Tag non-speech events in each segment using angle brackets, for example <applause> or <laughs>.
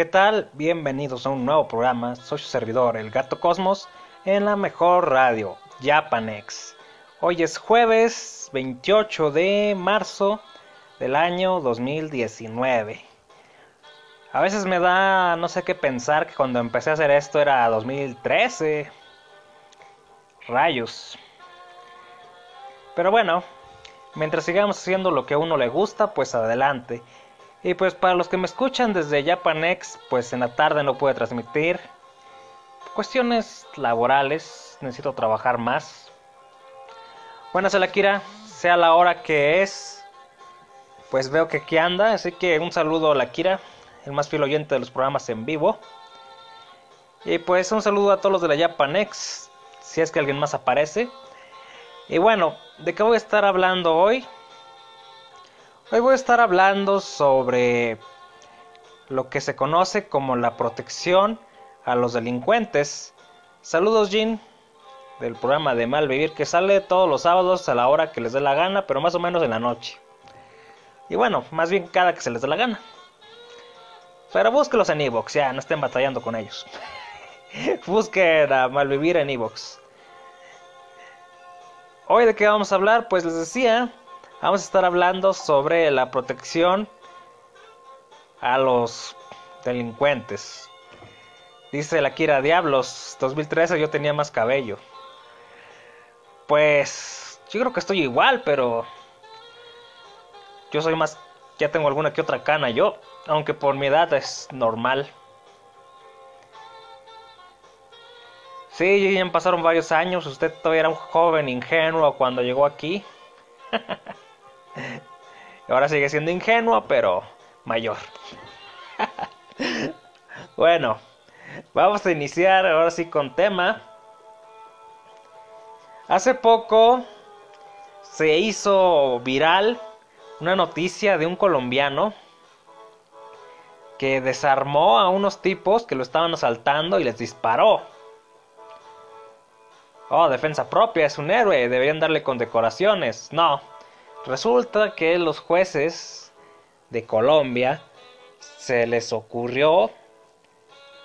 ¿Qué tal? Bienvenidos a un nuevo programa. Soy su servidor, el Gato Cosmos, en la mejor radio, Japanex. Hoy es jueves 28 de marzo del año 2019. A veces me da no sé qué pensar que cuando empecé a hacer esto era 2013. Rayos. Pero bueno, mientras sigamos haciendo lo que a uno le gusta, pues adelante. Y pues para los que me escuchan desde Japanex, pues en la tarde no pude transmitir. Cuestiones laborales, necesito trabajar más. Buenas, Akira, sea la hora que es, pues veo que aquí anda, así que un saludo a la Kira, el más fiel oyente de los programas en vivo. Y pues un saludo a todos los de la Japanex, si es que alguien más aparece. Y bueno, ¿de qué voy a estar hablando hoy? Hoy voy a estar hablando sobre lo que se conoce como la protección a los delincuentes. Saludos, Jean, del programa de Malvivir que sale todos los sábados a la hora que les dé la gana, pero más o menos en la noche. Y bueno, más bien cada que se les dé la gana. Pero búsquelos en Evox, ya no estén batallando con ellos. <laughs> Busquen a Malvivir en Evox. Hoy de qué vamos a hablar, pues les decía Vamos a estar hablando sobre la protección a los delincuentes. Dice la Kira Diablos, 2013 yo tenía más cabello. Pues yo creo que estoy igual, pero yo soy más, ya tengo alguna que otra cana yo, aunque por mi edad es normal. Sí, ya pasaron varios años, usted todavía era un joven ingenuo cuando llegó aquí. <laughs> Ahora sigue siendo ingenua, pero mayor. bueno, vamos a iniciar ahora sí con tema. Hace poco se hizo viral una noticia de un colombiano que desarmó a unos tipos que lo estaban asaltando y les disparó. Oh, defensa propia, es un héroe, deberían darle condecoraciones. No, Resulta que los jueces de Colombia se les ocurrió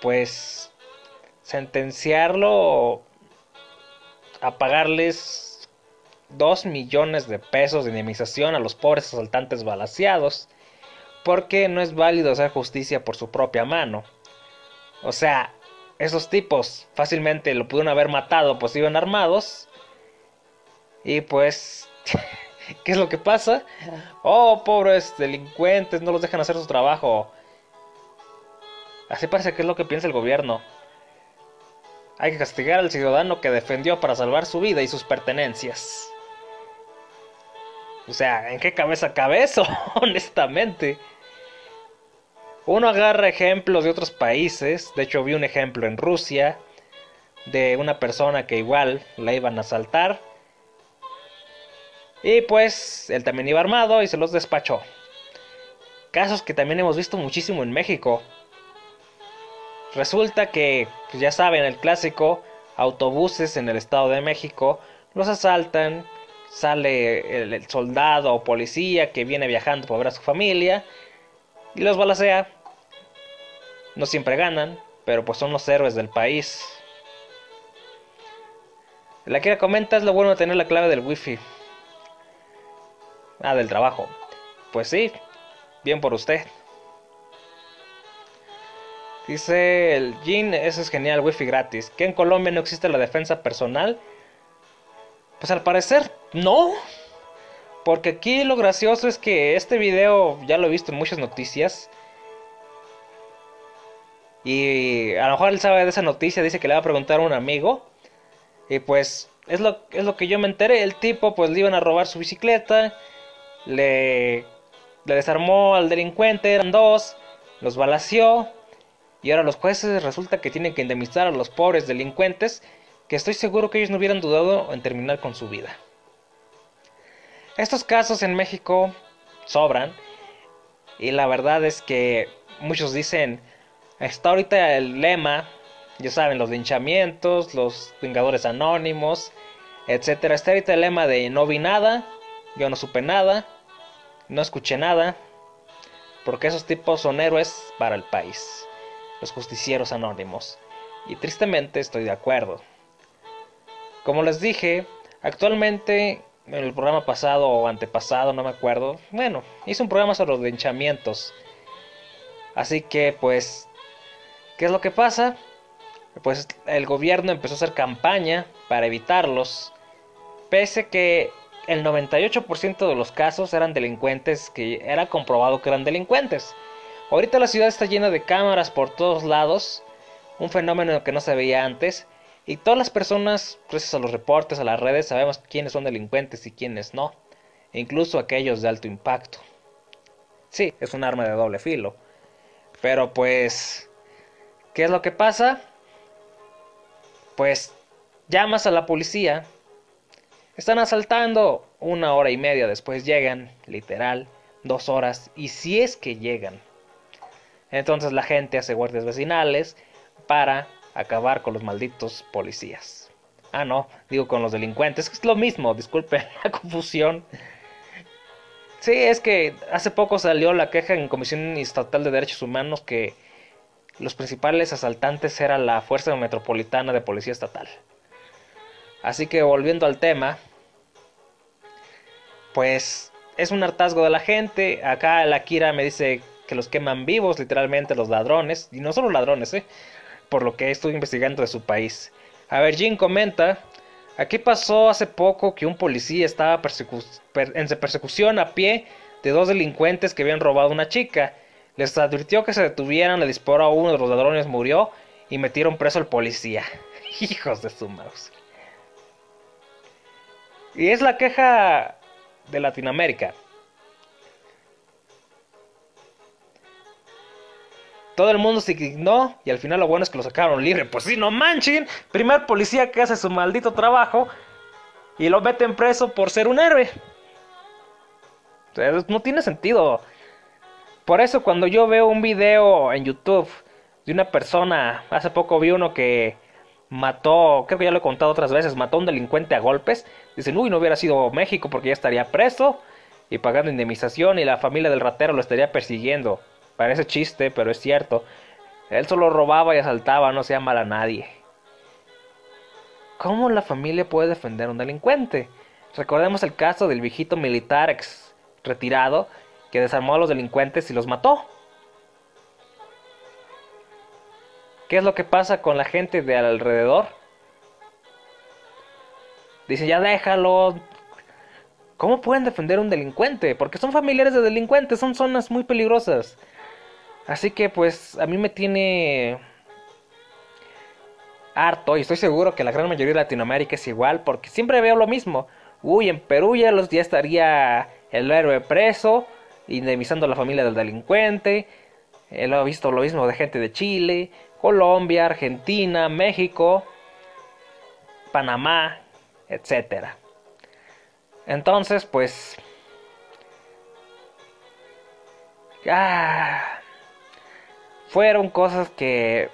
pues sentenciarlo a pagarles 2 millones de pesos de indemnización a los pobres asaltantes balaseados porque no es válido hacer justicia por su propia mano. O sea, esos tipos fácilmente lo pudieron haber matado pues iban armados y pues <laughs> ¿Qué es lo que pasa? Oh, pobres delincuentes, no los dejan hacer su trabajo. Así parece que es lo que piensa el gobierno. Hay que castigar al ciudadano que defendió para salvar su vida y sus pertenencias. O sea, ¿en qué cabeza cabe eso? <laughs> Honestamente. Uno agarra ejemplos de otros países. De hecho, vi un ejemplo en Rusia de una persona que igual la iban a asaltar y pues él también iba armado y se los despachó. Casos que también hemos visto muchísimo en México. Resulta que, pues ya saben, el clásico, autobuses en el Estado de México los asaltan, sale el, soldado o policía que viene viajando para ver a su familia y los balacea. No siempre ganan, pero pues son los héroes del país. La que comenta es lo bueno de tener la clave del wifi. Ah, del trabajo. Pues sí, bien por usted. Dice el Jin, eso es genial, wifi gratis. ¿Que en Colombia no existe la defensa personal? Pues al parecer no. Porque aquí lo gracioso es que este video ya lo he visto en muchas noticias. Y a lo mejor él sabe de esa noticia, dice que le va a preguntar a un amigo. Y pues es lo, es lo que yo me enteré. El tipo pues le iban a robar su bicicleta le, desarmó al delincuente, eran dos, los balació y ahora los jueces resulta que tienen que indemnizar a los pobres delincuentes que estoy seguro que ellos no hubieran dudado en terminar con su vida. Estos casos en México sobran y la verdad es que muchos dicen, está ahorita el lema, ya saben, los linchamientos, los vengadores anónimos, etcétera. Está ahorita el lema de no vi nada, yo no supe nada, no escuché nada, porque esos tipos son héroes para el país. los justicieros anónimos. Y tristemente estoy de acuerdo. Como les dije, actualmente en el programa pasado o antepasado, no me acuerdo, bueno, hice un programa sobre los linchamientos. Así que pues, ¿qué es lo que pasa? Pues el gobierno empezó a hacer campaña para evitarlos, pese que el 98% de los casos eran delincuentes que era comprobado que eran delincuentes. Ahorita la ciudad está llena de cámaras por todos lados, un fenómeno que no se veía antes, y todas las personas, gracias a los reportes, a las redes, sabemos quiénes son delincuentes y quiénes no, e incluso aquellos de alto impacto. Sí, es un arma de doble filo. Pero pues, ¿qué es lo que pasa? Pues llamas a la policía están asaltando. Una hora y media después llegan, literal, dos horas, y si es que llegan. Entonces la gente hace guardias vecinales para acabar con los malditos policías. Ah, no, digo con los delincuentes, es lo mismo, disculpen <laughs> la confusión. Sí, es que hace poco salió la queja en Comisión Estatal de Derechos Humanos que los principales asaltantes eran la Fuerza Metropolitana de Policía Estatal. Así que volviendo al tema, pues es un hartazgo de la gente. Acá la Kira me dice que los queman vivos, literalmente los ladrones. Y no solo ladrones, ¿eh? Por lo que estoy investigando de su país. A ver, Jim comenta. Aquí pasó hace poco que un policía estaba en persecución a pie de dos delincuentes que habían robado a una chica. Les advirtió que se detuvieran, le disparó a uno de los ladrones, murió y metieron preso al policía. <laughs> Hijos de su mouse. Y es la queja de Latinoamérica. Todo el mundo se indignó y al final lo bueno es que lo sacaron libre. Pues sí, no manchen. Primer policía que hace su maldito trabajo y lo meten preso por ser un héroe. no tiene sentido. Por eso cuando yo veo un video en YouTube de una persona, hace poco vi uno que mató, creo que ya lo he contado otras veces, mató a un delincuente a golpes. Dicen, uy, no hubiera sido México porque ya estaría preso y pagando indemnización y la familia del ratero lo estaría persiguiendo. Parece chiste, pero es cierto. Él solo robaba y asaltaba, no hacía mal a nadie. ¿Cómo la familia puede defender a un delincuente? Recordemos el caso del viejito militar ex retirado que desarmó a los delincuentes y los mató. ¿Qué es lo que pasa con la gente de alrededor? Dice, ya déjalo. ¿Cómo pueden defender a un delincuente? Porque son familiares de delincuentes, son zonas muy peligrosas. Así que pues a mí me tiene harto y estoy seguro que la gran mayoría de Latinoamérica es igual porque siempre veo lo mismo. Uy, en Perú ya los días estaría el héroe preso, indemnizando a la familia del delincuente. He visto lo mismo de gente de Chile, Colombia, Argentina, México, Panamá, etc. Entonces, pues... Ah, fueron cosas que...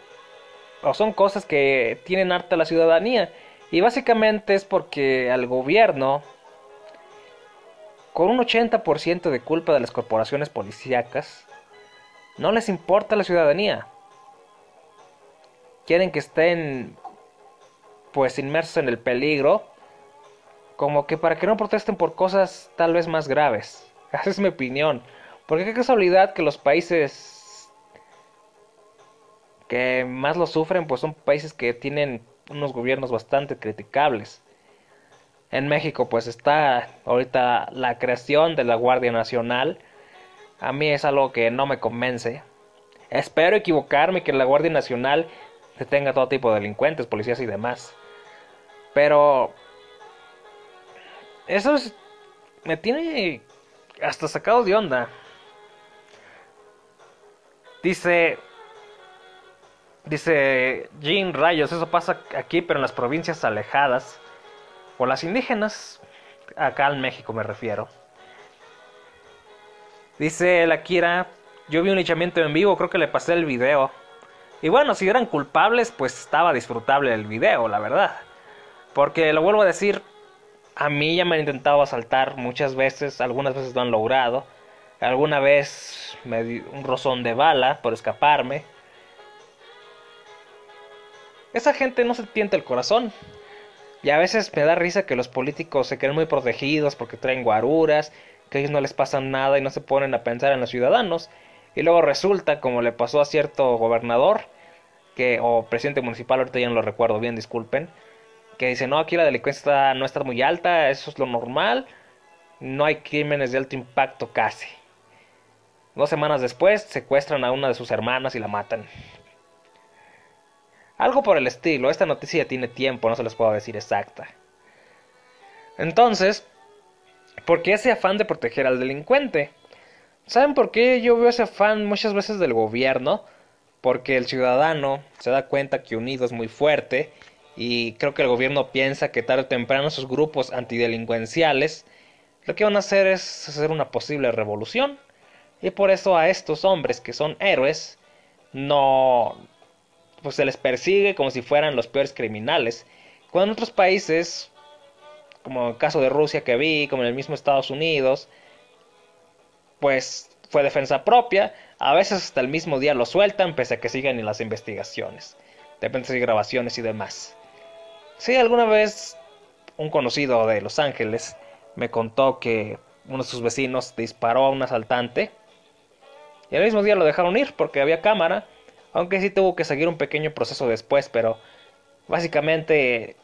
o son cosas que tienen harta la ciudadanía. Y básicamente es porque al gobierno, con un 80% de culpa de las corporaciones policíacas, no les importa la ciudadanía quieren que estén pues inmersos en el peligro, como que para que no protesten por cosas tal vez más graves. <laughs> Esa es mi opinión. Porque qué casualidad que los países que más lo sufren pues son países que tienen unos gobiernos bastante criticables. En México pues está ahorita la creación de la Guardia Nacional. A mí es algo que no me convence. Espero equivocarme que la Guardia Nacional tenga todo tipo de delincuentes, policías y demás. Pero eso me tiene hasta sacado de onda. Dice dice Jean Rayos, eso pasa aquí, pero en las provincias alejadas o las indígenas, acá en México me refiero. Dice la Kira, yo vi un linchamiento en vivo, creo que le pasé el video. Y bueno, si eran culpables, pues estaba disfrutable el video, la verdad. Porque lo vuelvo a decir, a mí ya me han intentado asaltar muchas veces, algunas veces lo han logrado. Alguna vez me di un rozón de bala por escaparme. esa gente no se tienta el corazón. Y a veces me da risa que los políticos se creen muy protegidos porque traen guaruras, que a ellos no les pasa nada y no se ponen a pensar en los ciudadanos. Y luego resulta, como le pasó a cierto gobernador, que, o presidente municipal, ahorita ya no lo recuerdo bien, disculpen, que dice, no, aquí la delincuencia no está muy alta, eso es lo normal, no hay crímenes de alto impacto casi. Dos semanas después secuestran a una de sus hermanas y la matan. Algo por el estilo, esta noticia tiene tiempo, no se les puedo decir exacta. Entonces, ¿por qué ese afán de proteger al delincuente? ¿Saben por qué yo veo ese afán muchas veces del gobierno? Porque el ciudadano se da cuenta que unido es muy fuerte y creo que el gobierno piensa que tarde o temprano esos grupos antidelincuenciales lo que van a hacer es hacer una posible revolución. Y por eso a estos hombres que son héroes no pues se les persigue como si fueran los peores criminales. Cuando en otros países, como el caso de Rusia que vi, como en el mismo Estados Unidos, pues fue defensa propia, a veces hasta el mismo día lo sueltan pese a que sigan en las investigaciones, depende de grabaciones y demás. Sí, alguna vez un conocido de Los Ángeles me contó que uno de sus vecinos disparó a un asaltante y el mismo día lo dejaron ir porque había cámara, aunque sí tuvo que seguir un pequeño proceso después, pero básicamente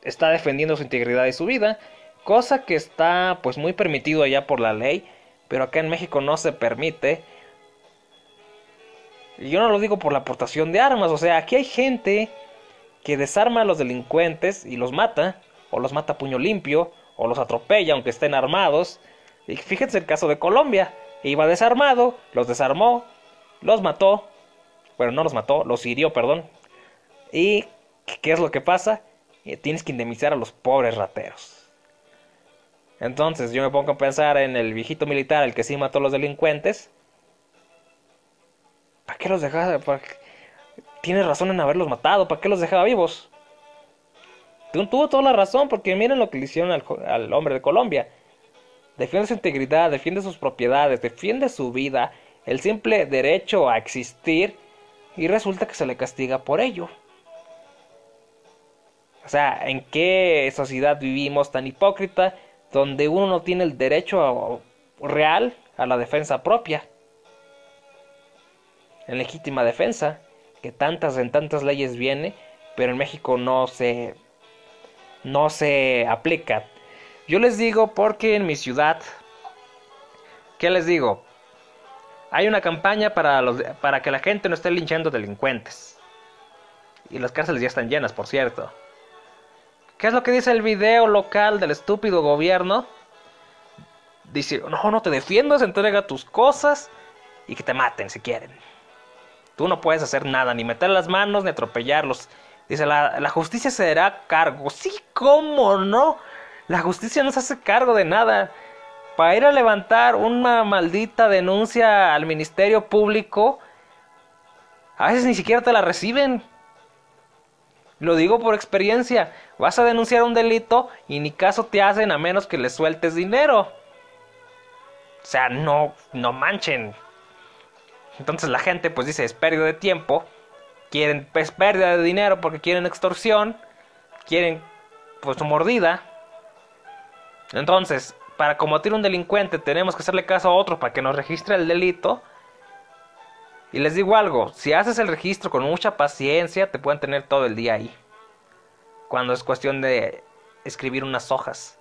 está defendiendo su integridad y su vida, cosa que está pues muy permitido allá por la ley, pero acá en México no se permite. Y yo no lo digo por la aportación de armas, o sea, aquí hay gente que desarma a los delincuentes y los mata, o los mata a puño limpio, o los atropella aunque estén armados. Y fíjense el caso de Colombia, iba desarmado, los desarmó, los mató, bueno, no los mató, los hirió, perdón. ¿Y qué es lo que pasa? Eh, tienes que indemnizar a los pobres rateros. Entonces yo me pongo a pensar en el viejito militar, el que sí mató a los delincuentes. ¿Para qué los dejaba? Tiene razón en haberlos matado, ¿para qué los dejaba vivos? Tuvo toda la razón, porque miren lo que le hicieron al, hombre de Colombia. Defiende su integridad, defiende sus propiedades, defiende su vida, el simple derecho a existir, y resulta que se le castiga por ello. O sea, ¿en qué sociedad vivimos tan hipócrita donde uno no tiene el derecho real a la defensa propia? En legítima defensa que tantas en tantas leyes viene, pero en México no se no se aplica. Yo les digo porque en mi ciudad ¿qué les digo? Hay una campaña para los para que la gente no esté linchando delincuentes. Y las cárceles ya están llenas, por cierto. ¿Qué es lo que dice el video local del estúpido gobierno? Dice, no, no te defiendas, entrega tus cosas y que te maten si quieren. Tú no puedes hacer nada, ni meter las manos, ni atropellarlos. Dice, la, la justicia se dará cargo. Sí, ¿cómo no? La justicia no se hace cargo de nada. Para ir a levantar una maldita denuncia al Ministerio Público, a veces ni siquiera te la reciben. Lo digo por experiencia. Vas a denunciar un delito y ni caso te hacen a menos que le sueltes dinero. O sea, no, no manchen. Entonces la gente pues dice es pérdida de tiempo, quieren pues pérdida de dinero porque quieren extorsión, quieren pues su mordida. Entonces, para combatir un delincuente tenemos que hacerle caso a otro para que nos registre el delito. Y les digo algo, si haces el registro con mucha paciencia, te pueden tener todo el día ahí. Cuando es cuestión de escribir unas hojas.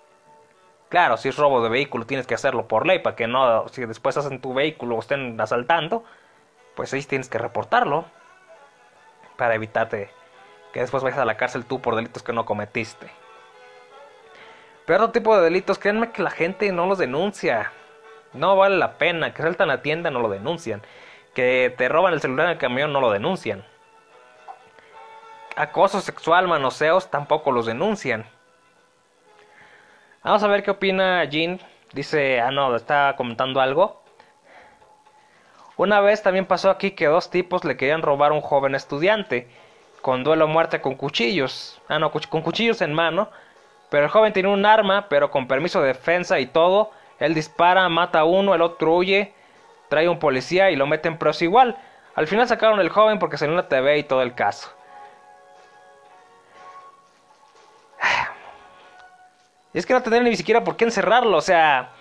Claro, si es robo de vehículo tienes que hacerlo por ley para que no, si después hacen tu vehículo o estén asaltando, pues ahí tienes que reportarlo para evitarte que después vayas a la cárcel tú por delitos que no cometiste. Pero otro tipo de delitos, créanme que la gente no los denuncia. No vale la pena. Que saltan a tienda no lo denuncian. Que te roban el celular en el camión no lo denuncian. Acoso sexual, manoseos tampoco los denuncian. Vamos a ver qué opina Jean. Dice, ah no, está comentando algo. Una vez también pasó aquí que dos tipos le querían robar a un joven estudiante, con duelo a muerte con cuchillos, ah no, con cuchillos en mano, pero el joven tiene un arma, pero con permiso de defensa y todo, él dispara, mata a uno, el otro huye, trae un policía y lo meten preso igual. Al final sacaron el joven porque salió en la TV y todo el caso. Y es que no tendrían ni siquiera por qué encerrarlo, o sea,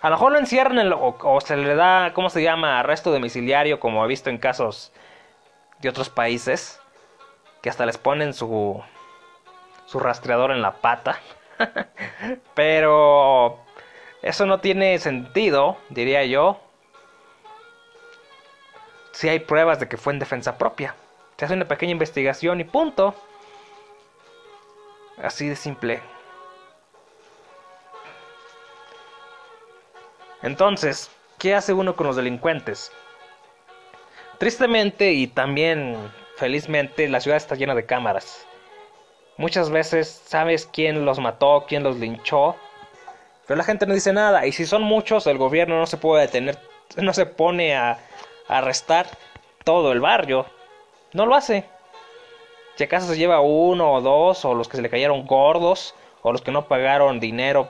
a lo mejor lo encierran o, o, se le da, ¿cómo se llama?, arresto domiciliario, como he visto en casos de otros países, que hasta les ponen su, su rastreador en la pata. <laughs> Pero eso no tiene sentido, diría yo, si hay pruebas de que fue en defensa propia. Se hace una pequeña investigación y punto. Así de simple. Entonces, ¿qué hace uno con los delincuentes? Tristemente y también felizmente la ciudad está llena de cámaras. Muchas veces sabes quién los mató, quién los linchó, pero la gente no dice nada. Y si son muchos, el gobierno no se puede detener, no se pone a, arrestar todo el barrio. No lo hace. Si acaso se lleva uno o dos, o los que se le cayeron gordos, o los que no pagaron dinero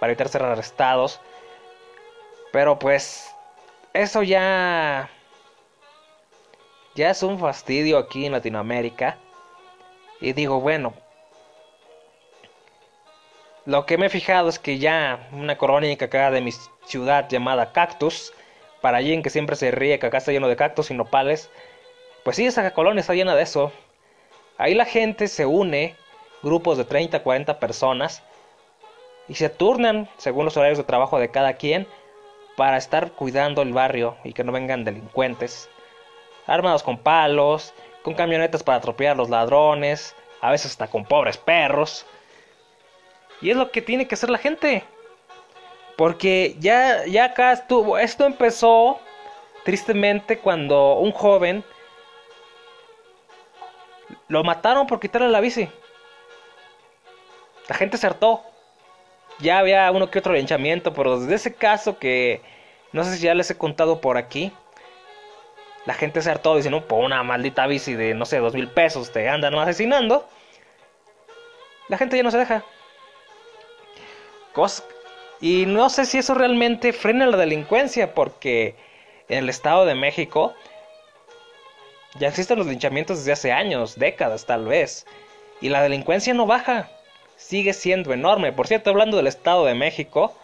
para evitar ser arrestados. Pero pues, eso ya ya es un fastidio aquí en Latinoamérica. Y digo, bueno, lo que me he fijado es que ya una crónica acá de mi ciudad llamada Cactus, para allí en que siempre se ríe que acá está lleno de cactus y nopales, pues sí, esa colonia está llena de eso. Ahí la gente se une, grupos de 30, 40 personas, y se turnan según los horarios de trabajo de cada quien para estar cuidando el barrio y que no vengan delincuentes armados con palos, con camionetas para atropellar a los ladrones, a veces hasta con pobres perros. Y es lo que tiene que hacer la gente. Porque ya, ya acá estuvo, esto empezó tristemente cuando un joven lo mataron por quitarle la bici. La gente se. Ya había uno que otro linchamiento, pero desde ese caso que no sé si ya les he contado por aquí, la gente se hartó diciendo, por una maldita bici de, no sé, dos mil pesos te andan asesinando. La gente ya no se deja. y no sé si eso realmente frena la delincuencia, porque en el Estado de México ya existen los linchamientos desde hace años, décadas tal vez, y la delincuencia no baja, sigue siendo enorme. Por cierto, hablando del Estado de México,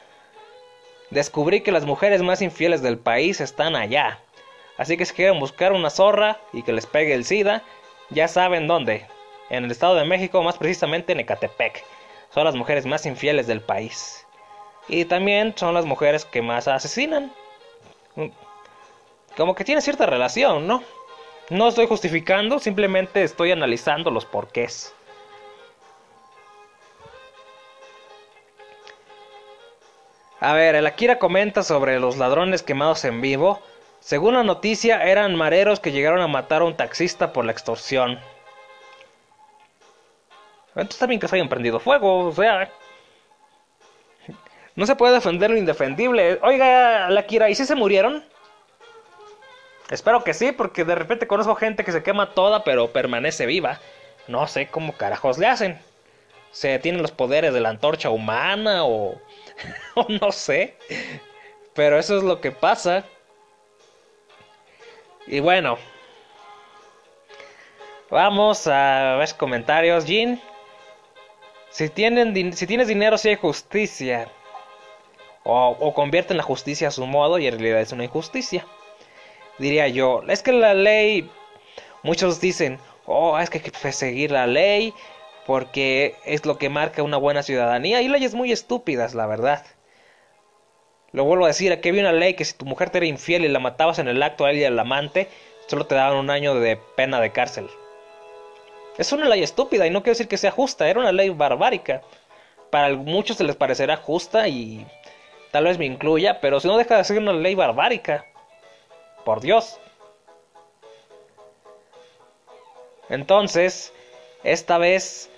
descubrí que las mujeres más infieles del país están allá. Así que si quieren buscar una zorra y que les pegue el SIDA, ya saben dónde. En el Estado de México, más precisamente en Ecatepec. Son las mujeres más infieles del país. Y también son las mujeres que más asesinan. Como que tiene cierta relación, ¿no? No estoy justificando, simplemente estoy analizando los porqués. A ver, el Akira comenta sobre los ladrones quemados en vivo. Según la noticia, eran mareros que llegaron a matar a un taxista por la extorsión. Entonces también que se hayan prendido fuego, o sea... No se puede defender lo indefendible. Oiga, la Kira, ¿y si se murieron? Espero que sí, porque de repente conozco gente que se quema toda pero permanece viva. No sé cómo carajos le hacen. Se tienen los poderes de la antorcha humana o... <laughs> o no sé. Pero eso es lo que pasa. Y bueno, vamos a ver comentarios. Jean, si, tienen, si tienes dinero, si hay justicia. O, o convierten la justicia a su modo y en realidad es una injusticia. Diría yo, es que la ley, muchos dicen, oh, es que hay que seguir la ley porque es lo que marca una buena ciudadanía. Y leyes muy estúpidas, la verdad. Lo vuelvo a decir, aquí había una ley que si tu mujer te era infiel y la matabas en el acto a y al amante, solo te daban un año de pena de cárcel. Es una ley estúpida y no quiero decir que sea justa, era una ley barbárica. Para muchos se les parecerá justa y tal vez me incluya, pero si no deja de ser una ley barbárica. Por Dios. Entonces, esta vez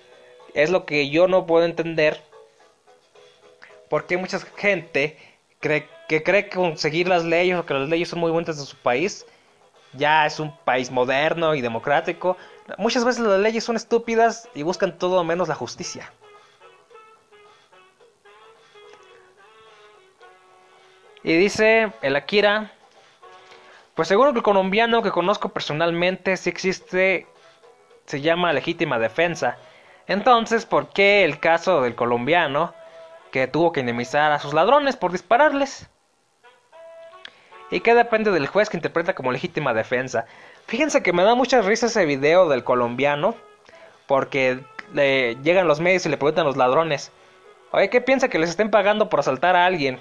es lo que yo no puedo entender. Porque mucha gente que cree que conseguir las leyes o que las leyes son muy buenas de su país, ya es un país moderno y democrático. Muchas veces las leyes son estúpidas y buscan todo menos la justicia. Y dice el Akira, pues seguro que el colombiano que conozco personalmente si existe, se llama legítima defensa. Entonces, ¿por qué el caso del colombiano que tuvo que indemnizar a sus ladrones por dispararles? ¿Y qué depende del juez que interpreta como legítima defensa? Fíjense que me da mucha risa ese video del colombiano, porque le llegan los medios y le preguntan a los ladrones, oye, ¿qué piensa que les estén pagando por asaltar a alguien?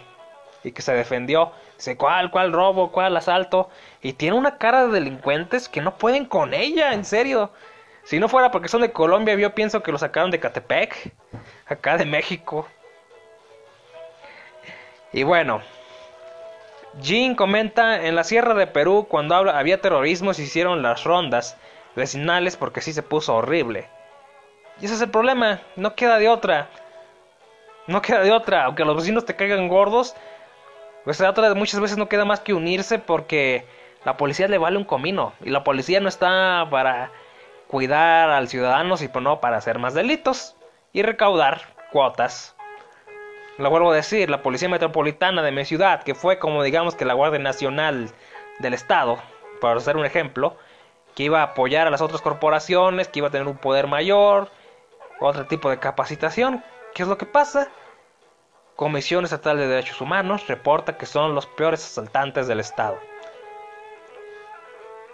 Y que se defendió. Dice, ¿cuál, cuál robo, cuál asalto? Y tiene una cara de delincuentes que no pueden con ella, en serio. Si no fuera porque son de Colombia, yo pienso que lo sacaron de Catepec, acá de México. Y bueno, Jean comenta, en la Sierra de Perú, cuando había terrorismo, se hicieron las rondas vecinales porque sí se puso horrible. Y ese es el problema, no queda de otra. No queda de otra, aunque los vecinos te caigan gordos, pues otra muchas veces no queda más que unirse porque la policía le vale un comino y la policía no está para cuidar al ciudadano, sino no para hacer más delitos y recaudar cuotas. Lo vuelvo a decir, la Policía Metropolitana de mi ciudad, que fue como digamos que la Guardia Nacional del Estado, para hacer un ejemplo, que iba a apoyar a las otras corporaciones, que iba a tener un poder mayor, otro tipo de capacitación. ¿Qué es lo que pasa? Comisión Estatal de Derechos Humanos reporta que son los peores asaltantes del Estado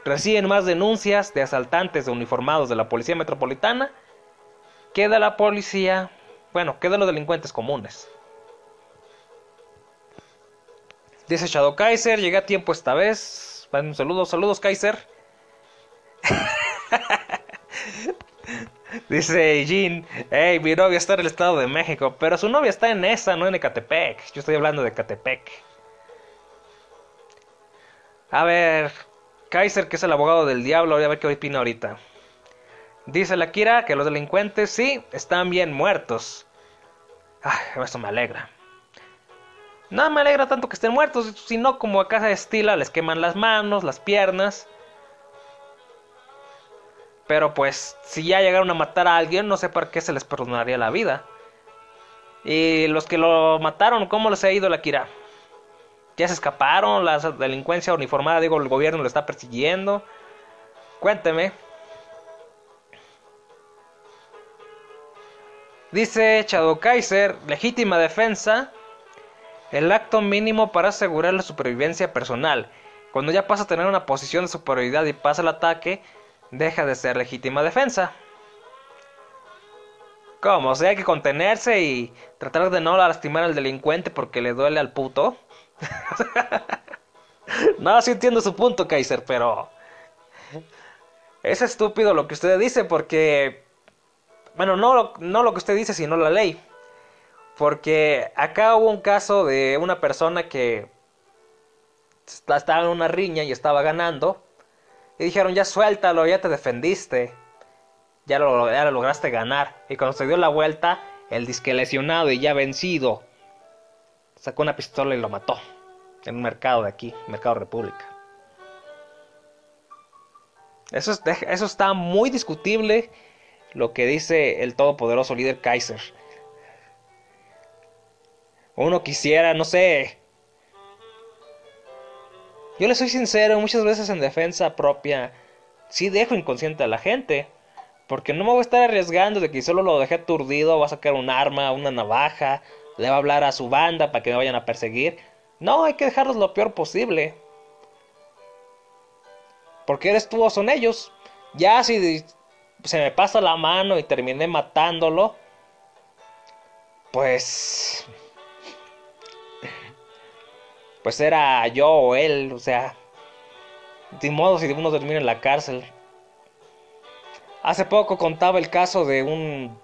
reciben más denuncias de asaltantes de uniformados de la Policía Metropolitana que de la policía, bueno, que de los delincuentes comunes. Dice Shadow Kaiser, llegué a tiempo esta vez. Bueno, saludos, saludos Kaiser. <laughs> Dice Jean, hey, mi novia está en el Estado de México, pero su novia está en esa, no en Ecatepec. Yo estoy hablando de Ecatepec. A ver, Kaiser, que es el abogado del diablo, voy a ver qué opina ahorita. Dice la Kira que los delincuentes sí están bien muertos. Ay, eso me alegra. No me alegra tanto que estén muertos, sino como a casa de Estila les queman las manos, las piernas. Pero pues, si ya llegaron a matar a alguien, no sé por qué se les perdonaría la vida. Y los que lo mataron, ¿cómo les ha ido la Kira? Ya se escaparon, la delincuencia uniformada, digo, el gobierno lo está persiguiendo. Cuénteme. Dice Chado Kaiser, legítima defensa, el acto mínimo para asegurar la supervivencia personal. Cuando ya pasa a tener una posición de superioridad y pasa el ataque, deja de ser legítima defensa. ¿Cómo? O sea, hay que contenerse y tratar de no lastimar al delincuente porque le duele al puto. <laughs> no, sí entiendo su punto, Kaiser, pero... Es estúpido lo que usted dice porque... Bueno, no, no lo que usted dice, sino la ley. Porque acá hubo un caso de una persona que estaba en una riña y estaba ganando. Y dijeron, ya suéltalo, ya te defendiste. Ya lo, ya lo lograste ganar. Y cuando se dio la vuelta, el disque lesionado y ya vencido sacó una pistola y lo mató. En un mercado de aquí, Mercado República. Eso, eso está muy discutible lo que dice el todopoderoso líder Kaiser. Uno quisiera, no sé. Yo le soy sincero, muchas veces en defensa propia, sí dejo inconsciente a la gente. Porque no me voy a estar arriesgando de que solo lo dejé aturdido, va a sacar un arma, una navaja, le va a hablar a su banda para que me vayan a perseguir. No, hay que dejarlos lo peor posible. Porque eres tú o son ellos. Ya si se me pasa la mano y terminé matándolo, pues... Pues era yo o él, o sea... De modo si uno termina en la cárcel. Hace poco contaba el caso de un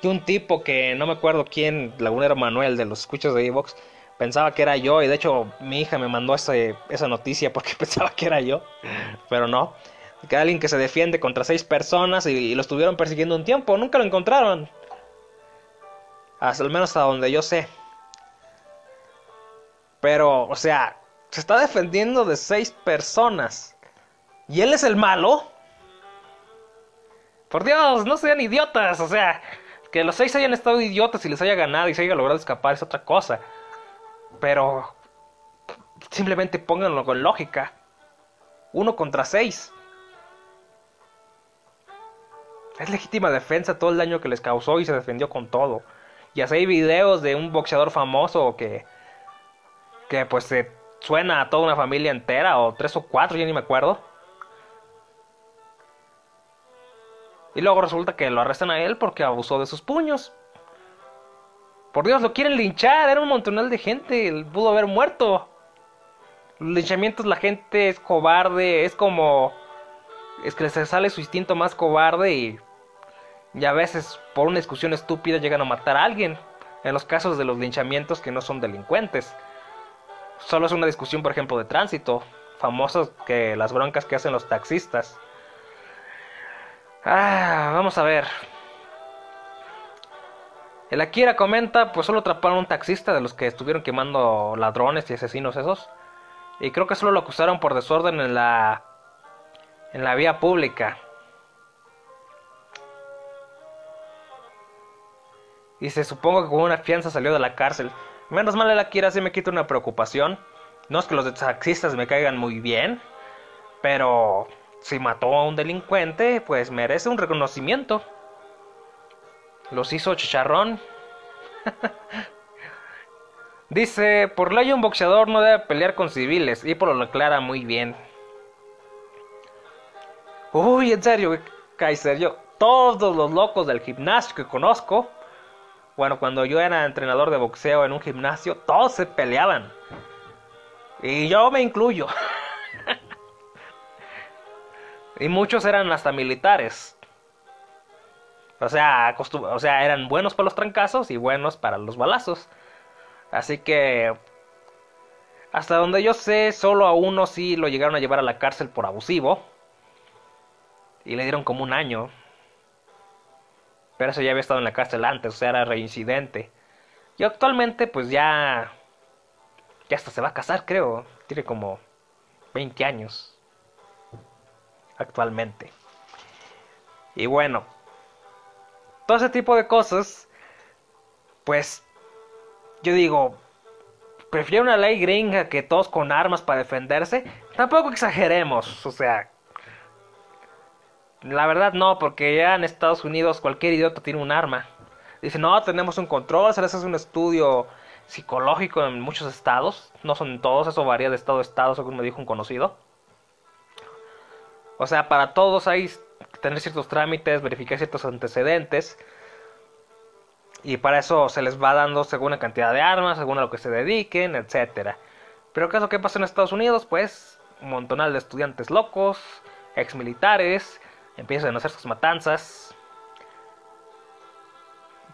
que un tipo que no me acuerdo quién, Lagunero Manuel de los escuchos de Evox, pensaba que era yo y de hecho mi hija me mandó esa noticia <laughs> porque pensaba que era yo, pero no. Que alguien que se defiende contra seis personas y, lo estuvieron persiguiendo un tiempo, nunca lo encontraron. Hasta al menos hasta donde yo sé. Pero, o sea, se está defendiendo de seis personas. ¿Y él es el malo? Por Dios, no sean idiotas, o sea, que los seis hayan estado idiotas y les haya ganado y se haya logrado escapar es otra cosa. Pero simplemente pónganlo con lógica. Uno contra seis. es legítima defensa todo el daño que les causó y se defendió con todo. Y así hay videos de un boxeador famoso que, que pues se suena a toda una familia entera, o tres o cuatro, ya ni me acuerdo. Y luego resulta que lo arrestan a él porque abusó de sus puños. Por Dios, lo quieren linchar, era un montonal de gente, él pudo haber muerto. Los linchamientos, la gente es cobarde, es como... Es que les sale su instinto más cobarde y... Y a veces, por una discusión estúpida, llegan a matar a alguien. En los casos de los linchamientos que no son delincuentes. Solo es una discusión, por ejemplo, de tránsito. Famosos que las broncas que hacen los taxistas. Ah, vamos a ver. El Akira comenta, pues solo atraparon a un taxista de los que estuvieron quemando ladrones y asesinos esos. Y creo que solo lo acusaron por desorden en la en la vía pública. Y se supongo que con una fianza salió de la cárcel. Menos mal el Akira sí me quita una preocupación. No es que los taxistas me caigan muy bien, pero si mató a un delincuente, pues merece un reconocimiento. Los hizo chicharrón. <laughs> Dice, por ley un boxeador no debe pelear con civiles y por lo aclara muy bien. Uy, en serio, Kaiser, yo, todos los locos del gimnasio que conozco, bueno, cuando yo era entrenador de boxeo en un gimnasio, todos se peleaban. Y yo me incluyo. <laughs> y muchos eran hasta militares. O sea, o sea, eran buenos para los trancazos y buenos para los balazos. Así que, hasta donde yo sé, solo a uno sí lo llegaron a llevar a la cárcel por abusivo. Y le dieron como un año. Pero eso ya había estado en la cárcel antes, o sea, era reincidente. Y actualmente, pues ya. Ya hasta se va a casar, creo. Tiene como 20 años. Actualmente. Y bueno, todo ese tipo de cosas, pues yo digo, prefiero una ley gringa que todos con armas para defenderse. Tampoco exageremos, o sea, la verdad no, porque ya en Estados Unidos cualquier idiota tiene un arma. Dice, no, tenemos un control, se les hace un estudio psicológico en muchos estados, no son todos, eso varía de estado a estado, según me dijo un conocido. O sea, para todos hay tener ciertos trámites, verificar ciertos antecedentes. Y para eso se les va dando según la cantidad de armas, según a lo que se dediquen, etc. Pero ¿qué es lo que pasa en Estados Unidos? Pues un montonal de estudiantes locos, ex militares, empiezan a hacer sus matanzas.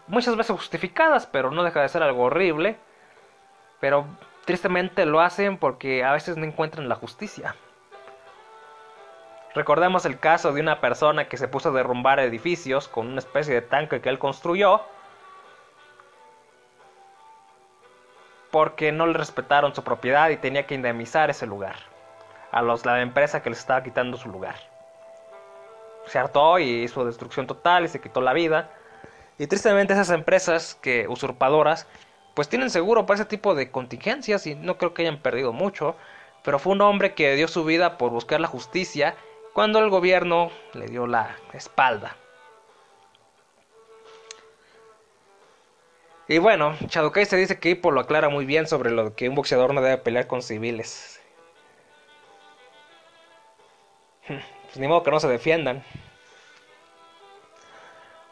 Muchas veces justificadas, pero no deja de ser algo horrible. Pero tristemente lo hacen porque a veces no encuentran la justicia. Recordemos el caso de una persona que se puso a derrumbar edificios con una especie de tanque que él construyó porque no le respetaron su propiedad y tenía que indemnizar ese lugar a los, la empresa que les estaba quitando su lugar. Se hartó y hizo destrucción total y se quitó la vida. Y tristemente esas empresas que usurpadoras pues tienen seguro para ese tipo de contingencias y no creo que hayan perdido mucho, pero fue un hombre que dio su vida por buscar la justicia cuando el gobierno le dio la espalda. Y bueno, Chadokai se dice que Hippo lo aclara muy bien sobre lo que un boxeador no debe pelear con civiles. <laughs> Pues ni modo que no se defiendan.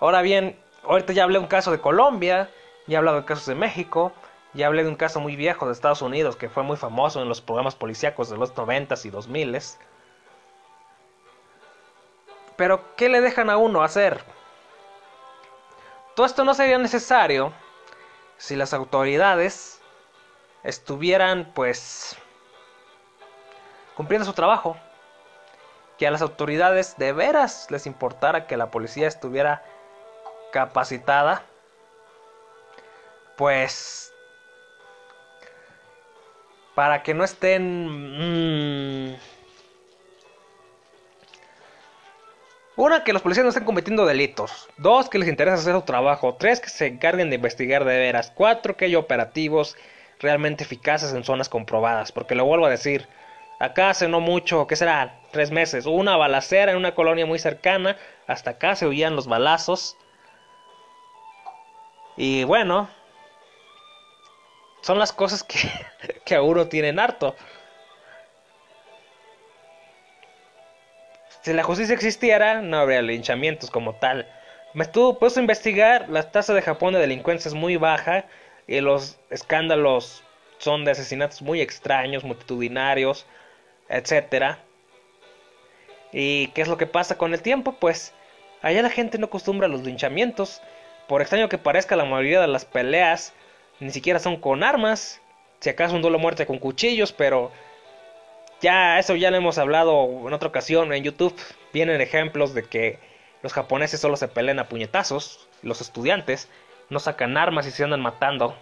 Ahora bien, ahorita ya hablé de un caso de Colombia, ya he hablado de casos de México, ya hablé de un caso muy viejo de Estados Unidos que fue muy famoso en los programas policíacos de los 90s y 2000s. Pero, ¿qué le dejan a uno hacer? Todo esto no sería necesario si las autoridades estuvieran, pues, cumpliendo su trabajo. Que a las autoridades de veras les importara que la policía estuviera capacitada, pues, para que no estén... Mmm, Una, que los policías no estén cometiendo delitos. Dos, que les interesa hacer su trabajo. Tres, que se encarguen de investigar de veras. Cuatro, que haya operativos realmente eficaces en zonas comprobadas. Porque lo vuelvo a decir, acá hace no mucho, ¿qué será? Tres meses, una balacera en una colonia muy cercana hasta acá se oían los balazos. Y bueno, son las cosas que, <laughs> que a uno tienen harto. Si la justicia existiera, no habría linchamientos como tal. Me estuvo puesto a investigar, la tasa de Japón de delincuencia es muy baja y los escándalos son de asesinatos muy extraños, multitudinarios, etcétera. ¿Y qué es lo que pasa con el tiempo? Pues allá la gente no acostumbra a los linchamientos. Por extraño que parezca, la mayoría de las peleas ni siquiera son con armas. Si acaso un duelo muerte con cuchillos, pero ya eso ya lo hemos hablado en otra ocasión en YouTube. Vienen ejemplos de que los japoneses solo se pelean a puñetazos. Los estudiantes no sacan armas y se andan matando.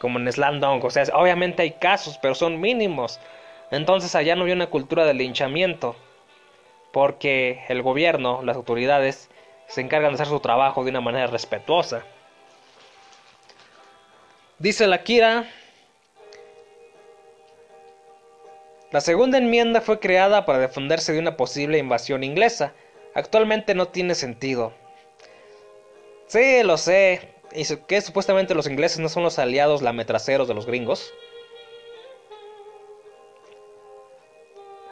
Como en Slandong. O sea, obviamente hay casos, pero son mínimos. Entonces allá no hay una cultura de linchamiento. Porque el gobierno, las autoridades, se encargan de hacer su trabajo de una manera respetuosa. Dice la Kira La segunda enmienda fue creada para defenderse de una posible invasión inglesa. Actualmente no tiene sentido. Sí, lo sé. Y que supuestamente los ingleses no son los aliados lametraceros de los gringos.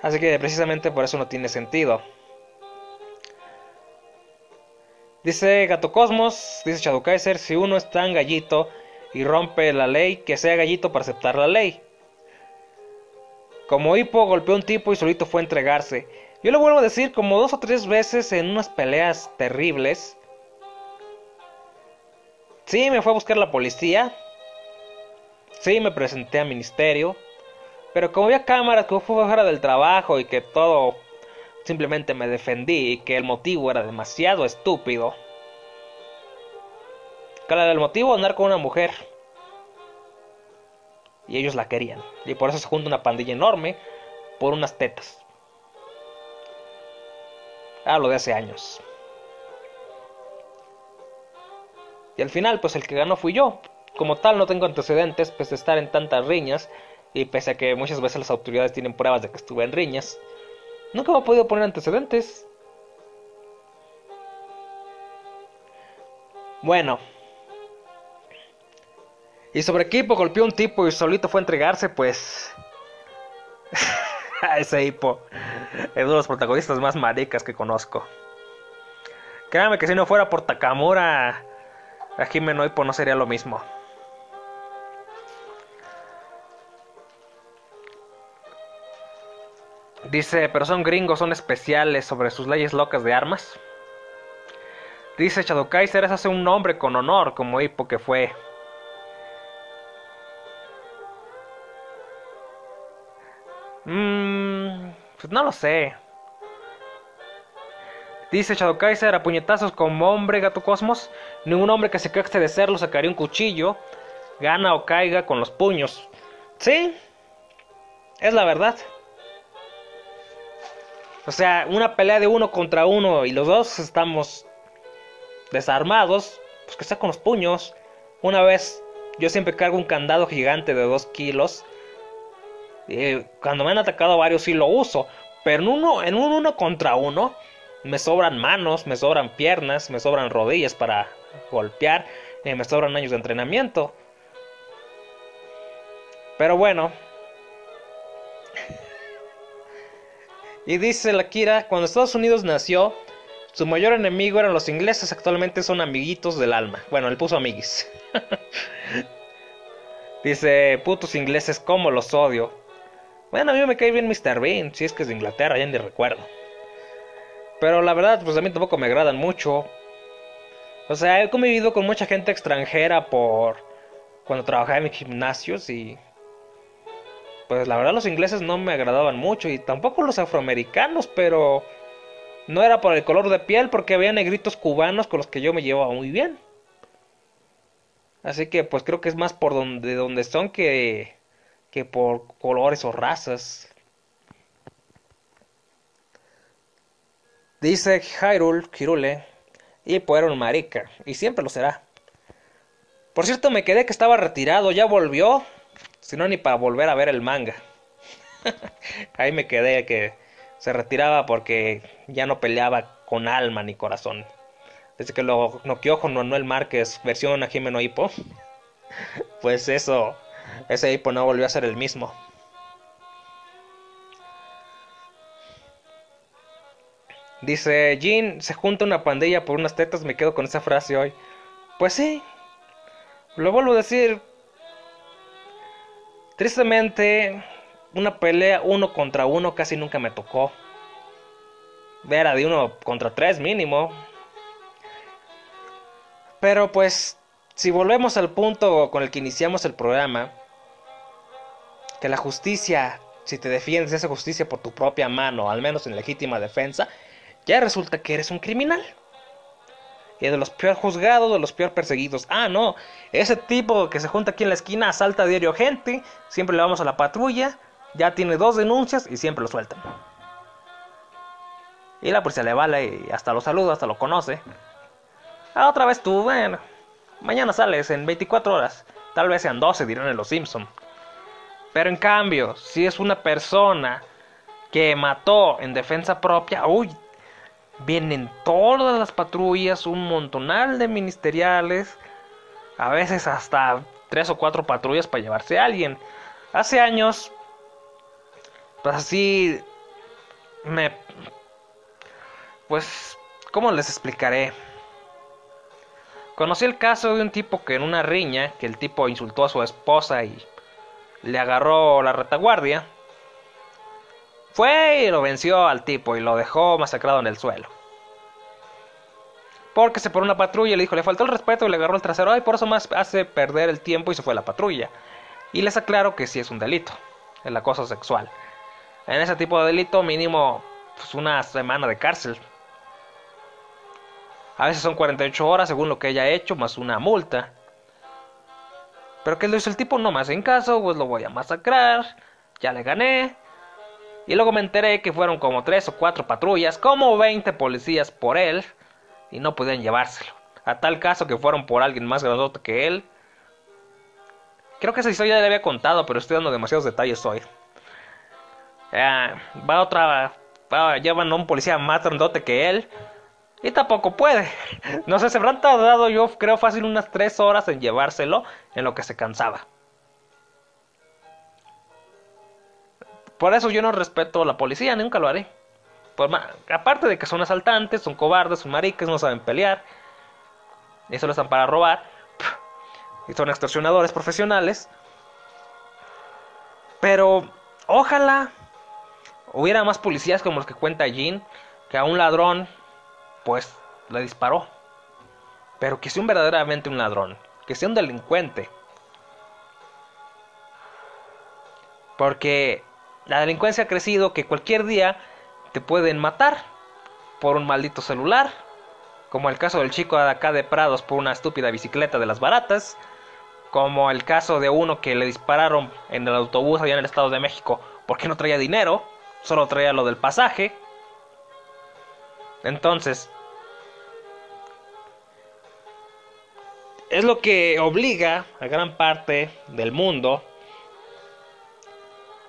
Así que precisamente por eso no tiene sentido. Dice Gato Cosmos, dice Shadow Kaiser, si uno es tan gallito y rompe la ley, que sea gallito para aceptar la ley. Como Hippo golpeó a un tipo y solito fue a entregarse. Yo lo vuelvo a decir como dos o tres veces en unas peleas terribles. Sí, me fue a buscar la policía. Sí, me presenté al ministerio. Pero como había cámaras que fue fuera del trabajo y que todo simplemente me defendí y que el motivo era demasiado estúpido. ¿Cuál era el motivo? Andar con una mujer y ellos la querían. Y por eso se junta una pandilla enorme por unas tetas. Hablo de hace años. Y al final, pues el que ganó fui yo. Como tal, no tengo antecedentes, pues de estar en tantas riñas. Y pese a que muchas veces las autoridades tienen pruebas de que estuve en riñas, nunca me he podido poner antecedentes. Bueno, y sobre qué hipo golpeó un tipo y solito fue a entregarse, pues. <laughs> ese hipo. Es uno de los protagonistas más maricas que conozco. Créame que si no fuera por Takamura, a Jimeno Hippo no sería lo mismo. Dice, pero son gringos, son especiales sobre sus leyes locas de armas. Dice Shadow Kaiser es hace un nombre con honor como Hippo que fue. Mmm. Pues no lo sé. Dice Shadow Kaiser a puñetazos como hombre gato cosmos. Ningún hombre que se caste de serlo sacaría un cuchillo. Gana o caiga con los puños. Sí. Es la verdad. O sea, una pelea de uno contra uno y los dos estamos desarmados. Pues que sea con los puños. Una vez yo siempre cargo un candado gigante de dos kilos eh, cuando me han atacado varios sí lo uso. Pero en, uno, en un uno contra uno me sobran manos, me sobran piernas, me sobran rodillas para golpear, y me sobran años de entrenamiento. Pero bueno. <laughs> y dice la Kira, cuando Estados Unidos nació, su mayor enemigo eran los ingleses, actualmente son amiguitos del alma. Bueno, él puso amiguis. <laughs> dice, putos ingleses, como los odio. Bueno, a mí me cae bien Mr. Bean, si es que es de Inglaterra, ya ni recuerdo. Pero la verdad, pues a mí tampoco me agradan mucho. O sea, he convivido con mucha gente extranjera por cuando trabajaba en gimnasios y pues la verdad los ingleses no me agradaban mucho y tampoco los afroamericanos, pero no era por el color de piel porque había negritos cubanos con los que yo me llevaba muy bien. Así que pues creo que es más por donde, donde son que que por colores o razas. Dice Hyrule, Kirule, y pues era un marica, y siempre lo será. Por cierto, me quedé que estaba retirado, ya volvió, si no ni para volver a ver el manga. <laughs> Ahí me quedé que se retiraba porque ya no peleaba con alma ni corazón. Desde que lo noqueó con Manuel Márquez, versión Jimeno Hipo, <laughs> pues eso, ese Hipo no volvió a ser el mismo. Dice, Jean, se junta una pandilla por unas tetas, me quedo con esa frase hoy. Pues sí, lo vuelvo a decir. Tristemente, una pelea uno contra uno casi nunca me tocó. Era de uno contra tres mínimo. Pero pues, si volvemos al punto con el que iniciamos el programa, que la justicia, si te defiendes esa justicia por tu propia mano, al menos en legítima defensa, ya resulta que eres un criminal. Y de los peor juzgados, de los peor perseguidos. Ah, no, ese tipo que se junta aquí en la esquina asalta a diario gente, siempre le vamos a la patrulla, ya tiene dos denuncias y siempre lo sueltan. Y la policía le vale y hasta lo saluda, hasta lo conoce. Ah, otra vez tú, bueno, mañana sales en 24 horas, tal vez sean 12, dirán en Los Simpson. Pero en cambio, si es una persona que mató en defensa propia, uy, Vienen todas las patrullas, un montonal de ministeriales, a veces hasta tres o cuatro patrullas para llevarse a alguien. Hace años, pues así, me... Pues, ¿cómo les explicaré? Conocí el caso de un tipo que en una riña, que el tipo insultó a su esposa y le agarró la retaguardia, fue y lo venció al tipo y lo dejó masacrado en el suelo. Porque se por una patrulla y le dijo, le faltó el respeto y le agarró el trasero. Ay, por eso más hace perder el tiempo y se fue a la patrulla. Y les aclaro que sí es un delito, el acoso sexual. En ese tipo de delito mínimo pues, una semana de cárcel. A veces son 48 horas según lo que haya hecho, más una multa. Pero que lo hizo el tipo, no más en caso, pues lo voy a masacrar. Ya le gané. Y luego me enteré que fueron como tres o cuatro patrullas, como 20 policías por él, y no podían llevárselo. A tal caso que fueron por alguien más grandote que él. Creo que esa historia ya le había contado, pero estoy dando demasiados detalles hoy. va otra. Va, llevan a un policía más grandote que él. Y tampoco puede. No sé, se habrán tardado yo creo fácil unas tres horas en llevárselo en lo que se cansaba. Por eso yo no respeto a la policía, nunca lo haré. Aparte de que son asaltantes, son cobardes, son maricas, no saben pelear. Y solo están para robar. Y son extorsionadores profesionales. Pero ojalá hubiera más policías como los que cuenta Jean. Que a un ladrón, pues, le disparó. Pero que sea un verdaderamente un ladrón. Que sea un delincuente. Porque la delincuencia ha crecido que cualquier día te pueden matar por un maldito celular, como el caso del chico de acá de Prados por una estúpida bicicleta de las baratas, como el caso de uno que le dispararon en el autobús allá en el Estado de México porque no traía dinero, solo traía lo del pasaje. Entonces, es lo que obliga a gran parte del mundo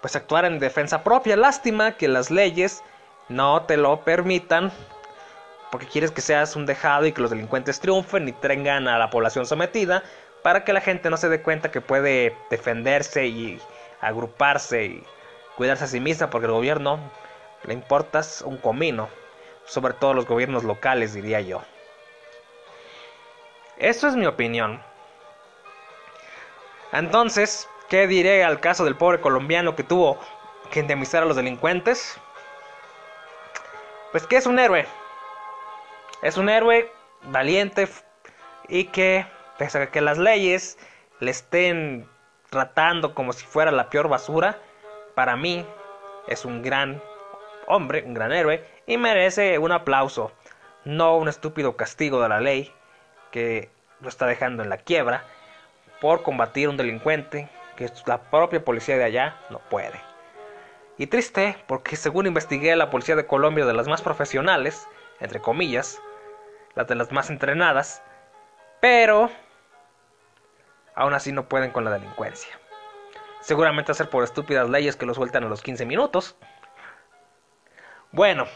pues actuar en defensa propia. Lástima que las leyes no te lo permitan porque quieres que seas un dejado y que los delincuentes triunfen y tengan a la población sometida para que la gente no se dé cuenta que puede defenderse y agruparse y cuidarse a sí misma porque el gobierno le importas un comino, sobre todo los gobiernos locales diría yo. Eso es mi opinión. Entonces, ¿Qué diré al caso del pobre colombiano que tuvo que indemnizar a los delincuentes? Pues que es un héroe. Es un héroe valiente y que, pese a que las leyes le estén tratando como si fuera la peor basura, para mí es un gran hombre, un gran héroe y merece un aplauso, no un estúpido castigo de la ley que lo está dejando en la quiebra por combatir a un delincuente que la propia policía de allá no puede. Y triste, porque según investigué, la policía de Colombia de las más profesionales, entre comillas, las de las más entrenadas, pero aún así no pueden con la delincuencia. Seguramente hacer por estúpidas leyes que lo sueltan a los 15 minutos. Bueno,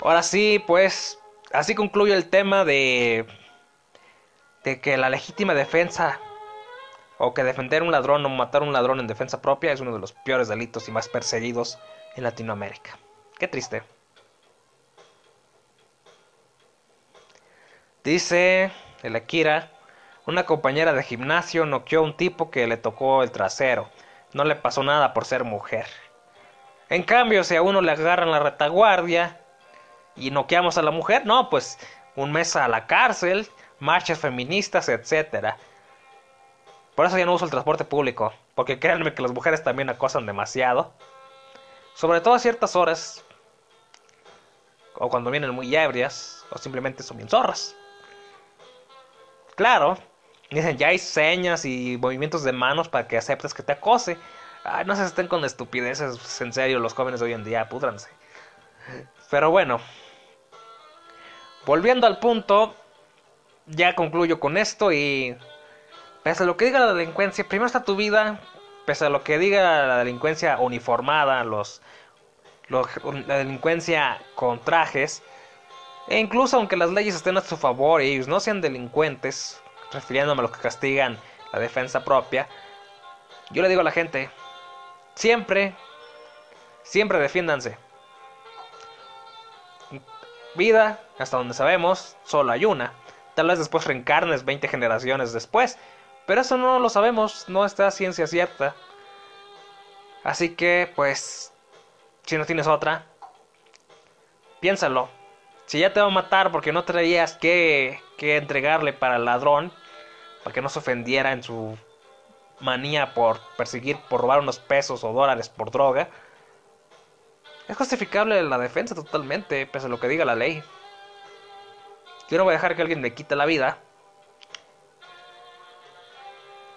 ahora sí, pues así concluye el tema de de que la legítima defensa o que defender a un ladrón o matar a un ladrón en defensa propia es uno de los peores delitos y más perseguidos en Latinoamérica. Qué triste. Dice el Akira, una compañera de gimnasio noqueó a un tipo que le tocó el trasero. No le pasó nada por ser mujer. En cambio, si a uno le agarran la retaguardia y noqueamos a la mujer, no, pues un mes a la cárcel, marchas feministas, etcétera. Por eso ya no uso el transporte público, porque créanme que las mujeres también acosan demasiado. Sobre todo a ciertas horas, o cuando vienen muy ebrias, o simplemente son bien zorras. Claro, dicen <laughs> ya hay señas y movimientos de manos para que aceptes que te acose. Ay, no se estén con estupideces, en serio, los jóvenes de hoy en día, púdranse. Pero bueno, volviendo al punto, ya concluyo con esto y pese a lo que diga la delincuencia, primero está tu vida, pese a lo que diga la delincuencia uniformada, los, la delincuencia con trajes, e incluso aunque las leyes estén a su favor y ellos no sean delincuentes, refiriéndome a los que castigan la defensa propia, yo le digo a la gente, siempre, siempre defiéndanse. Vida, hasta donde sabemos, solo hay una. Tal vez después reencarnes 20 generaciones después, pero eso no lo sabemos, no está ciencia cierta. Así que, pues, si no tienes otra, piénsalo. Si ya te va a matar porque no traías que, que entregarle para el ladrón, para que no se ofendiera en su manía por perseguir, por robar unos pesos o dólares por droga, es justificable la defensa totalmente, pese a lo que diga la ley. Yo no voy a dejar que alguien me quite la vida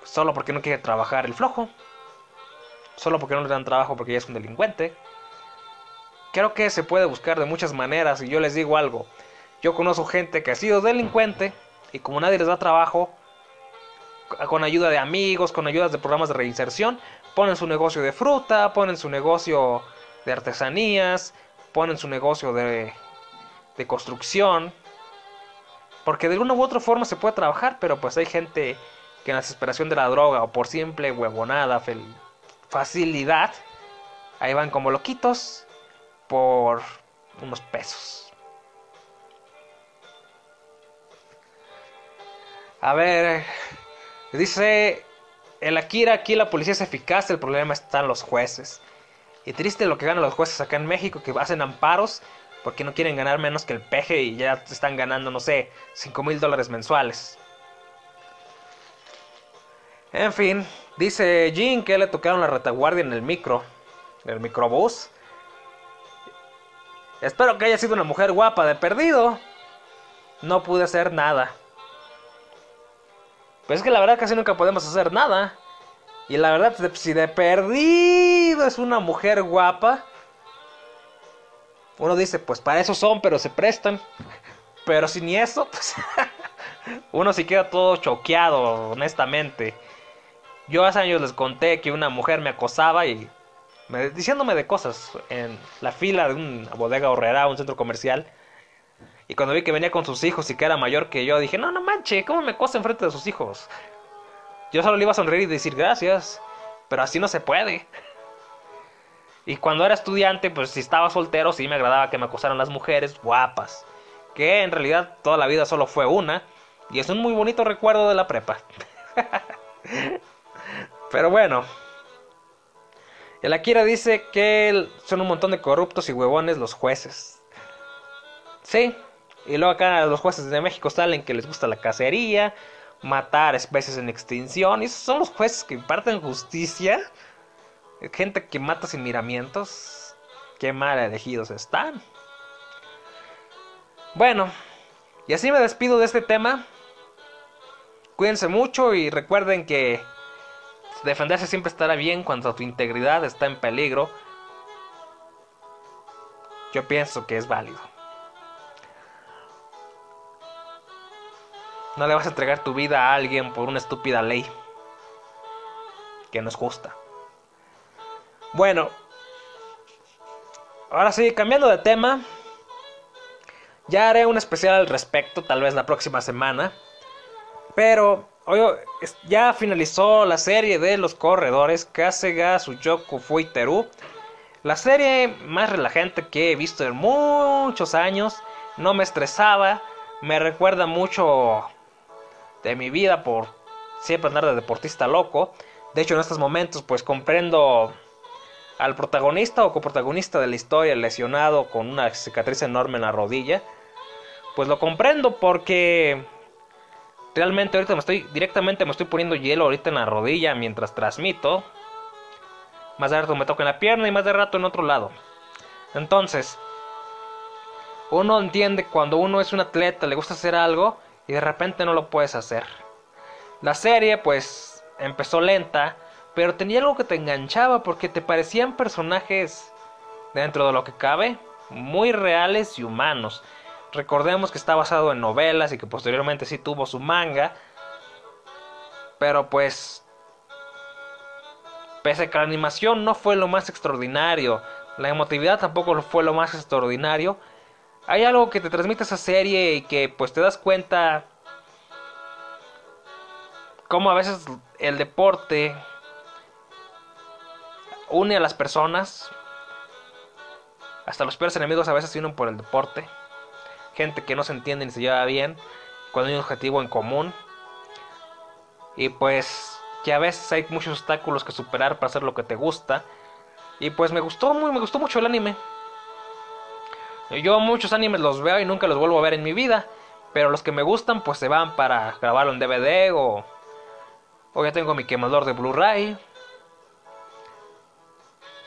Solo porque no quiere trabajar el flojo. Solo porque no le dan trabajo porque ya es un delincuente. Creo que se puede buscar de muchas maneras y yo les digo algo. Yo conozco gente que ha sido delincuente y como nadie les da trabajo, con ayuda de amigos, con ayudas de programas de reinserción, ponen su negocio de fruta, ponen su negocio de artesanías, ponen su negocio de, de construcción. Porque de una u otra forma se puede trabajar, pero pues hay gente que en la desesperación de la droga o por simple huevonada, facilidad, ahí van como loquitos por unos pesos. A ver, dice el Akira, aquí la policía es eficaz, el problema está en los jueces. Y triste lo que ganan los jueces acá en México, que hacen amparos porque no quieren ganar menos que el peje y ya están ganando, no sé, 5 mil dólares mensuales. En fin, dice Jean que le tocaron la retaguardia en el micro, en el microbús. Espero que haya sido una mujer guapa de perdido. No pude hacer nada. Pues es que la verdad casi nunca podemos hacer nada. Y la verdad, si de perdido es una mujer guapa, uno dice, pues para eso son, pero se prestan. Pero si ni eso, pues <laughs> uno se queda todo choqueado, honestamente. Yo hace años les conté que una mujer me acosaba y diciéndome de cosas en la fila de una bodega horrera, un centro comercial. Y cuando vi que venía con sus hijos y que era mayor que yo, dije, no, no manche, ¿cómo me acosa enfrente de sus hijos? Yo solo le iba a sonreír y decir gracias, pero así no se puede. Y cuando era estudiante, pues si estaba soltero, sí me agradaba que me acosaran las mujeres guapas. Que en realidad toda la vida solo fue una. Y es un muy bonito recuerdo de la prepa. <laughs> Pero bueno. El Akira dice que son un montón de corruptos y huevones los jueces. Sí. Y luego acá los jueces de México salen que les gusta la cacería, matar especies en extinción. Y esos son los jueces que imparten justicia. Gente que mata sin miramientos. Qué mal elegidos están. Bueno, y así me despido de este tema. Cuídense mucho y recuerden que Defenderse siempre estará bien cuando tu integridad está en peligro. Yo pienso que es válido. No le vas a entregar tu vida a alguien por una estúpida ley que no es justa. Bueno, ahora sí, cambiando de tema. Ya haré un especial al respecto, tal vez la próxima semana. Pero hoy ya finalizó la serie de los corredores Kasega, Suyoku, Fuiteru. La serie más relajante que he visto en muchos años. No me estresaba. Me recuerda mucho de mi vida por siempre andar de deportista loco. De hecho, en estos momentos, pues comprendo al protagonista o coprotagonista de la historia lesionado con una cicatriz enorme en la rodilla. Pues lo comprendo porque realmente ahorita me estoy directamente me estoy poniendo hielo ahorita en la rodilla mientras transmito. Más de rato me toca en la pierna y más de rato en otro lado. Entonces, uno entiende cuando uno es un atleta, le gusta hacer algo y de repente no lo puedes hacer. La serie pues empezó lenta, pero tenía algo que te enganchaba porque te parecían personajes dentro de lo que cabe muy reales y humanos. Recordemos que está basado en novelas y que posteriormente sí tuvo su manga. Pero pues... Pese a que la animación no fue lo más extraordinario, la emotividad tampoco fue lo más extraordinario, hay algo que te transmite esa serie y que pues te das cuenta cómo a veces el deporte une a las personas. Hasta los peores enemigos a veces se unen por el deporte. Gente que no se entiende ni se lleva bien cuando hay un objetivo en común. Y pues que a veces hay muchos obstáculos que superar para hacer lo que te gusta. Y pues me gustó muy, me gustó mucho el anime. Yo muchos animes los veo y nunca los vuelvo a ver en mi vida. Pero los que me gustan pues se van para grabarlo en DVD o... O ya tengo mi quemador de Blu-ray.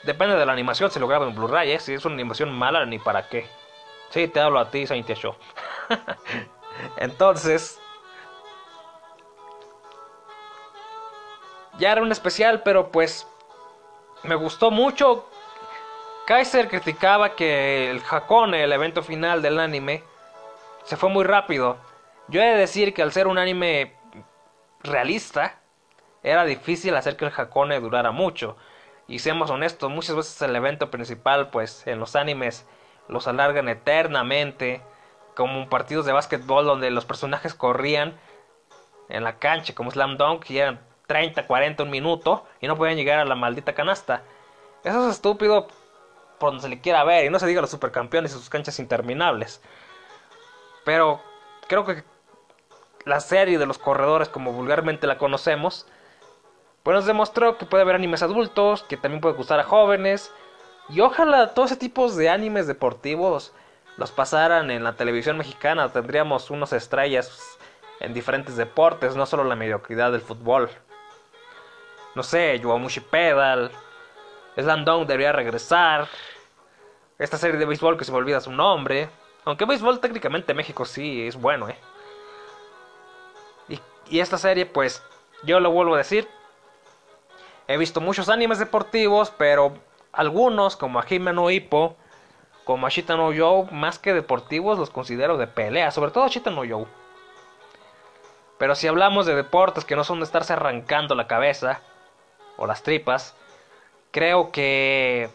Depende de la animación si lo grabo en Blu-ray, ¿eh? Si es una animación mala, ni para qué. Sí, te hablo a ti, Saint Show. <laughs> Entonces... Ya era un especial, pero pues... Me gustó mucho Kaiser criticaba que el Hakone, el evento final del anime, se fue muy rápido. Yo he de decir que al ser un anime realista, era difícil hacer que el Hakone durara mucho. Y seamos honestos, muchas veces el evento principal, pues en los animes los alargan eternamente, como partidos de básquetbol donde los personajes corrían en la cancha como Slam Dunk y eran 30, 40, un minuto y no podían llegar a la maldita canasta. Eso es estúpido por donde se le quiera ver. Y no se diga los supercampeones y sus canchas interminables. Pero creo que la serie de los corredores, como vulgarmente la conocemos, pues nos demostró que puede haber animes adultos, que también puede gustar a jóvenes. Y ojalá todos ese tipos de animes deportivos los pasaran en la televisión mexicana. Tendríamos unos estrellas en diferentes deportes, no solo la mediocridad del fútbol. No sé, Yuamushi Pedal, Slam Dunk debería regresar. Esta serie de béisbol que se me olvida su nombre. Aunque béisbol técnicamente México sí es bueno, ¿eh? Y, y esta serie, pues, yo lo vuelvo a decir. He visto muchos animes deportivos, pero algunos, como a no Hippo, como a Shita no Yo, más que deportivos, los considero de pelea. Sobre todo a Shita no Yo. Pero si hablamos de deportes que no son de estarse arrancando la cabeza o las tripas, creo que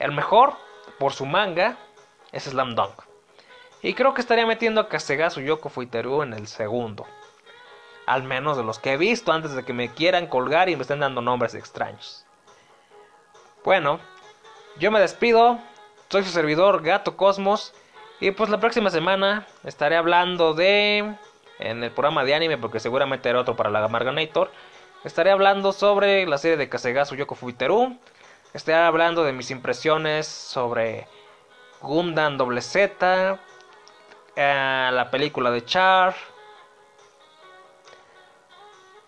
el mejor por su manga es Slam Dunk. Y creo que estaría metiendo a Kasegasu Yoko Fuiteru en el segundo. Al menos de los que he visto antes de que me quieran colgar y me estén dando nombres extraños. Bueno, yo me despido. Soy su servidor Gato Cosmos. Y pues la próxima semana estaré hablando de... En el programa de anime, porque seguramente haré otro para la Marganator Estaré hablando sobre la serie de Kasegasu Yoko Fuiteru. Estaré hablando de mis impresiones sobre Gundam Doble Z, eh, la película de Char.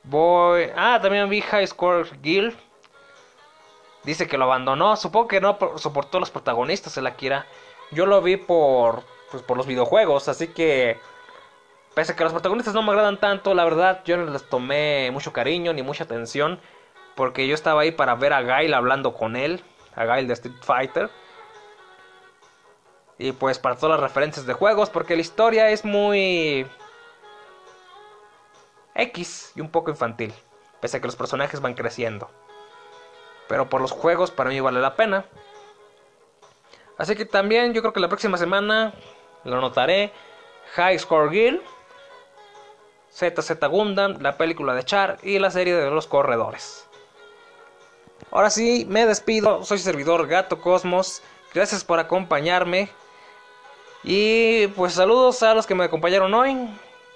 Voy. Ah, también vi High Score Guild. Dice que lo abandonó. Supongo que no soportó los protagonistas el Akira. Yo lo vi por, pues, por los videojuegos, así que Pese a que los protagonistas no me agradan tanto, la verdad yo no les tomé mucho cariño ni mucha atención. Porque yo estaba ahí para ver a Gail hablando con él. A Gail de Street Fighter. Y pues para todas las referencias de juegos. Porque la historia es muy... X y un poco infantil. Pese a que los personajes van creciendo. Pero por los juegos para mí vale la pena. Así que también yo creo que la próxima semana lo notaré. High Score Gear, ZZ Gundam, la película de Char y la serie de los corredores. Ahora sí, me despido. Soy servidor Gato Cosmos. Gracias por acompañarme. Y pues saludos a los que me acompañaron hoy.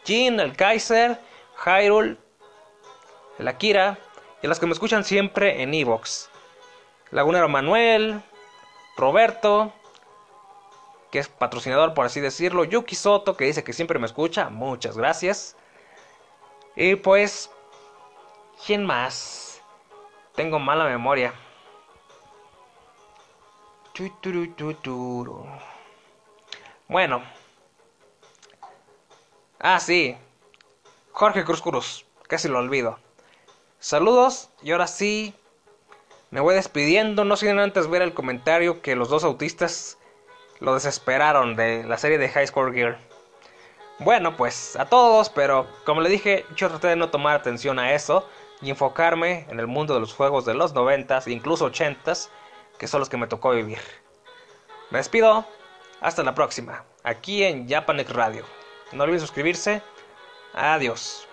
Jin, el Kaiser, Hyrule, el Akira y a los que me escuchan siempre en Evox. Lagunero Manuel, Roberto, que es patrocinador por así decirlo, Yuki Soto, que dice que siempre me escucha, muchas gracias. Y pues, ¿quién más? Tengo mala memoria. Bueno. Ah, sí. Jorge Cruz Cruz. Casi lo olvido. Saludos y ahora sí. Me voy despidiendo. No sin antes ver el comentario que los dos autistas lo desesperaron de la serie de High Score Gear. Bueno, pues a todos, pero como le dije, yo traté de no tomar atención a eso y enfocarme en el mundo de los juegos de los 90s, incluso 80s, que son los que me tocó vivir. Me despido, hasta la próxima, aquí en Japanex Radio. No olviden suscribirse. Adiós.